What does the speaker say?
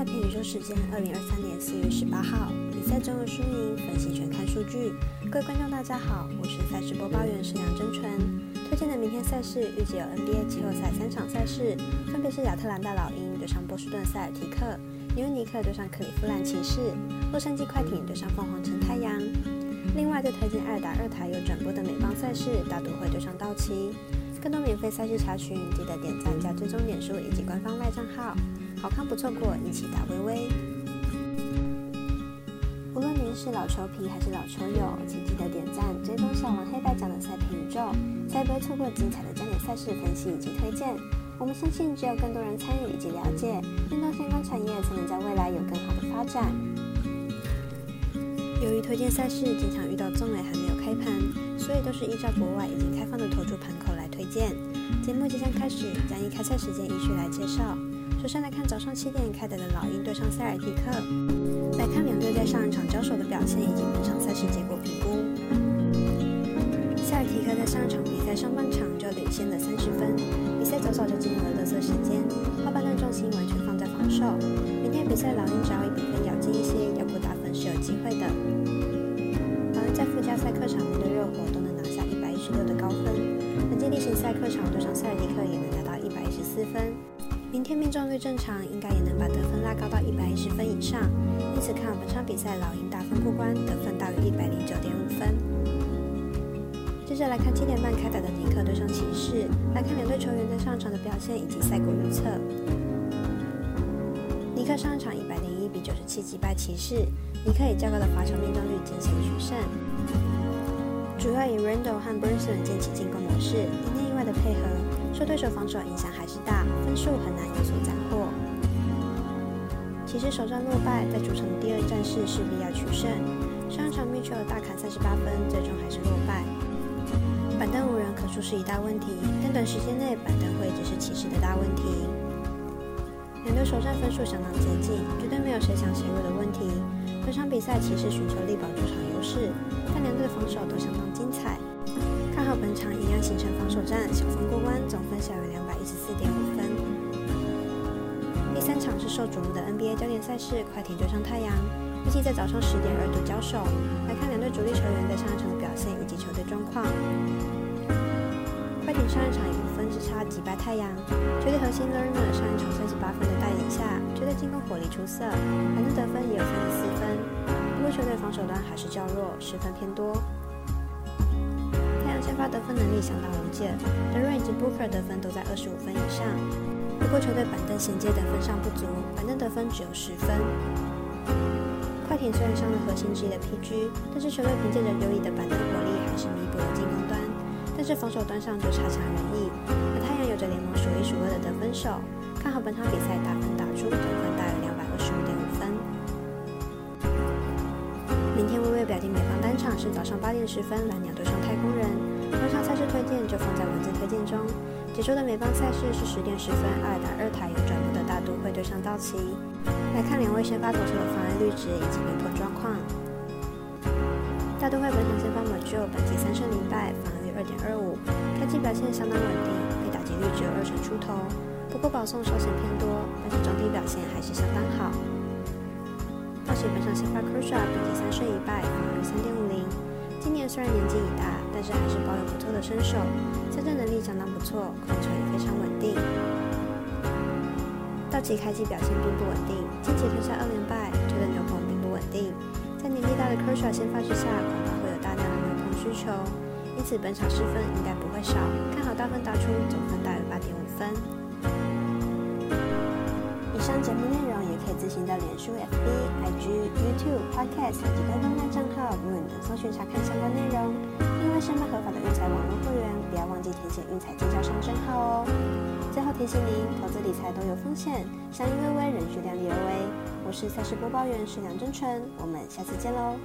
赛评宇宙时间，二零二三年四月十八号，比赛中的输赢分析全看数据。各位观众大家好，我是赛事播报员石梁真纯。推荐的明天赛事预计有 NBA 季后赛三场赛事，分别是亚特兰大老鹰对上波士顿塞尔提克，纽约尼克对上克里夫兰骑士，洛杉矶快艇对上凤凰城太阳。另外，再推荐二打二台有转播的美邦赛事，大都会对上道奇。更多免费赛事查询，记得点赞加追踪点数以及官方外账号。好看不错过，一起打微微。无论您是老球皮还是老球友，请记得点赞、追踪小王黑白奖的赛评宇宙，才不会错过精彩的焦点赛事分析以及推荐。我们相信，只有更多人参与以及了解运动相关产业，才能在未来有更好的发展。由于推荐赛事经常遇到中尾还没有开盘，所以都是依照国外已经开放的投注盘口来推荐。节目即将开始，将以开赛时间依序来介绍。首先来看早上七点开打的老鹰对上塞尔提克，来看两队在上一场交手的表现以及本场赛事结果评估。塞尔提克在上一场比赛上半场就领先了三十分，比赛早早就进入了热色时间，后半段重心完全放在防守。明天比赛老鹰只要一比分咬进一些，要不打分是有机会的。老鹰在附加赛客场面对热火都能拿下一百一十六的高分，本届例行赛客场对上塞尔提克也能达到一百一十四分。明天命中率正常，应该也能把得分拉高到一百一十分以上。因此看本场比赛老鹰大分过关，得分大于一百零九点五分。接着来看七点半开打的尼克对上骑士，来看两队球员在上场的表现以及赛果预测。尼克上场一百零一比九十七击败骑士，尼克以较高的罚球命中率惊险取胜。主要以 Randle 和 Brunson 建起进攻模式，一内一外的配合。受对手防守影响还是大，分数很难有所斩获。骑士首战落败，在主场的第二战势势必要取胜。上一场 Mitchell 大砍三十八分，最终还是落败。板凳无人可说是一大问题，但短时间内板凳会只是骑士的大问题。两队首战分数相当接近，绝对没有谁强谁弱的问题。本场比赛骑士寻求力保主场优势，但两队的防守都相当精彩。本场一样形成防守战，小分过关，总分小于两百一十四点五分。第三场是受瞩目的 NBA 焦点赛事，快艇对上太阳，预计在早上十点二度交手。来看两队主力球员在上一场的表现以及球队状况。快艇上一场以五分之差击败太阳，球队核心 Lerner 上一场三十八分的带领下，球队进攻火力出色，反正得分也有三十四分，不过球队防守端还是较弱，失分偏多。发得分能力相当无解，德瑞以及 Booker 得分都在二十五分以上。不过球队板凳衔接得分上不足，板凳得分只有十分。快艇虽然伤了核心之一的 PG，但是球队凭借着优异的板凳火力，还是弥补了进攻端。但是防守端上就差强人意。而太阳有着联盟数一数二的得分手，看好本场比赛打分打出总分大约两百二十五点五分。明天微微表弟美方单场是早上八点十分，蓝鸟对上太空人。本场赛事推荐就放在文字推荐中。解说的美邦赛事是十点十分，二打二台有转播的大都会对上道奇。来看两位先发投手的防御率值以及被迫状况。大都会本场先发 m a j o 本季三胜零败，防御率二点二五，开季表现相当稳定，被打击率只有二成出头。不过保送稍显偏多，但是整体表现还是相当好。道奇本场先发 Kershaw 本季三胜一败，防御三点五零。今年虽然年纪已大，但是还是保有不错的身手，参战能力相当不错，控球也非常稳定。道奇开季表现并不稳定，近期吞下二连败，球队牛棚并不稳定。在年纪大的 Kershaw 先发之下，恐怕会有大量的牛棚需求，因此本场失分应该不会少，看好大分打出，总分大于八点五分。以上节目内容也可以自行到脸书、FB、IG、YouTube、Podcast 以及官方账号，如果你能搜寻查看相关内容。另外，申办合法的运彩网络会员，不要忘记填写运彩经销商证号哦。最后提醒您，投资理财都有风险，相依微微，人需量力而为。我是赛事播报员石梁真纯，我们下次见喽。